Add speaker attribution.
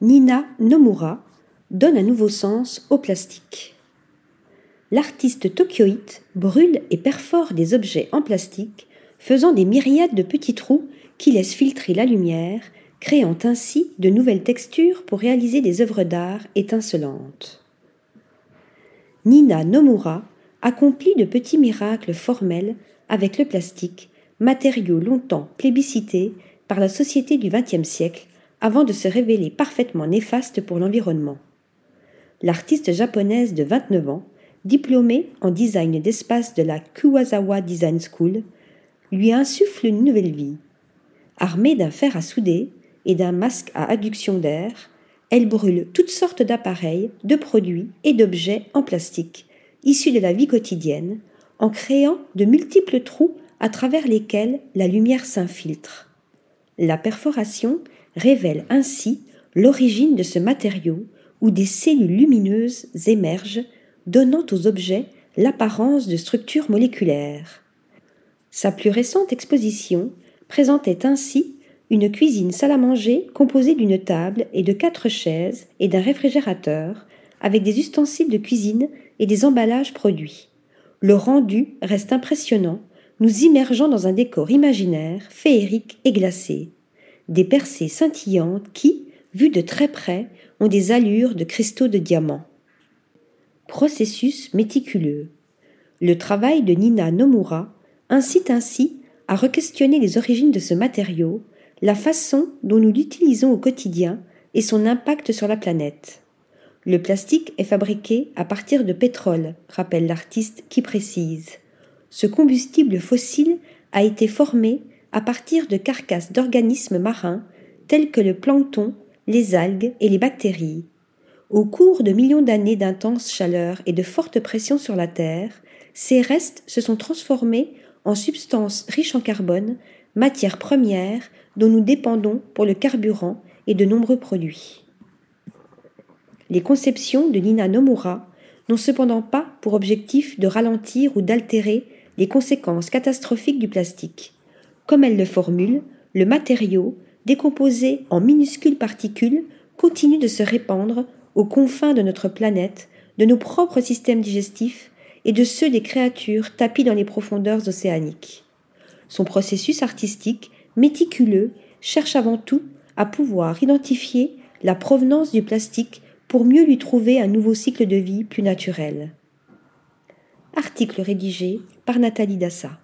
Speaker 1: Nina Nomura donne un nouveau sens au plastique. L'artiste tokyoïte brûle et perfore des objets en plastique, faisant des myriades de petits trous qui laissent filtrer la lumière, créant ainsi de nouvelles textures pour réaliser des œuvres d'art étincelantes. Nina Nomura accomplit de petits miracles formels avec le plastique, matériau longtemps plébiscité par la société du XXe siècle avant de se révéler parfaitement néfaste pour l'environnement. L'artiste japonaise de 29 ans, diplômée en design d'espace de la Kuwazawa Design School, lui insuffle une nouvelle vie. Armée d'un fer à souder et d'un masque à adduction d'air, elle brûle toutes sortes d'appareils, de produits et d'objets en plastique, issus de la vie quotidienne, en créant de multiples trous à travers lesquels la lumière s'infiltre. La perforation révèle ainsi l'origine de ce matériau où des cellules lumineuses émergent, donnant aux objets l'apparence de structures moléculaires. Sa plus récente exposition présentait ainsi une cuisine salle à manger composée d'une table et de quatre chaises et d'un réfrigérateur, avec des ustensiles de cuisine et des emballages produits. Le rendu reste impressionnant, nous immergeant dans un décor imaginaire, féerique et glacé des percées scintillantes qui, vues de très près, ont des allures de cristaux de diamant. Processus méticuleux. Le travail de Nina Nomura incite ainsi à re-questionner les origines de ce matériau, la façon dont nous l'utilisons au quotidien et son impact sur la planète. Le plastique est fabriqué à partir de pétrole, rappelle l'artiste qui précise. Ce combustible fossile a été formé à partir de carcasses d'organismes marins tels que le plancton, les algues et les bactéries. Au cours de millions d'années d'intenses chaleurs et de fortes pressions sur la Terre, ces restes se sont transformés en substances riches en carbone, matière première dont nous dépendons pour le carburant et de nombreux produits. Les conceptions de Nina Nomura n'ont cependant pas pour objectif de ralentir ou d'altérer les conséquences catastrophiques du plastique. Comme elle le formule, le matériau, décomposé en minuscules particules, continue de se répandre aux confins de notre planète, de nos propres systèmes digestifs et de ceux des créatures tapies dans les profondeurs océaniques. Son processus artistique, méticuleux, cherche avant tout à pouvoir identifier la provenance du plastique pour mieux lui trouver un nouveau cycle de vie plus naturel. Article rédigé par Nathalie Dassa.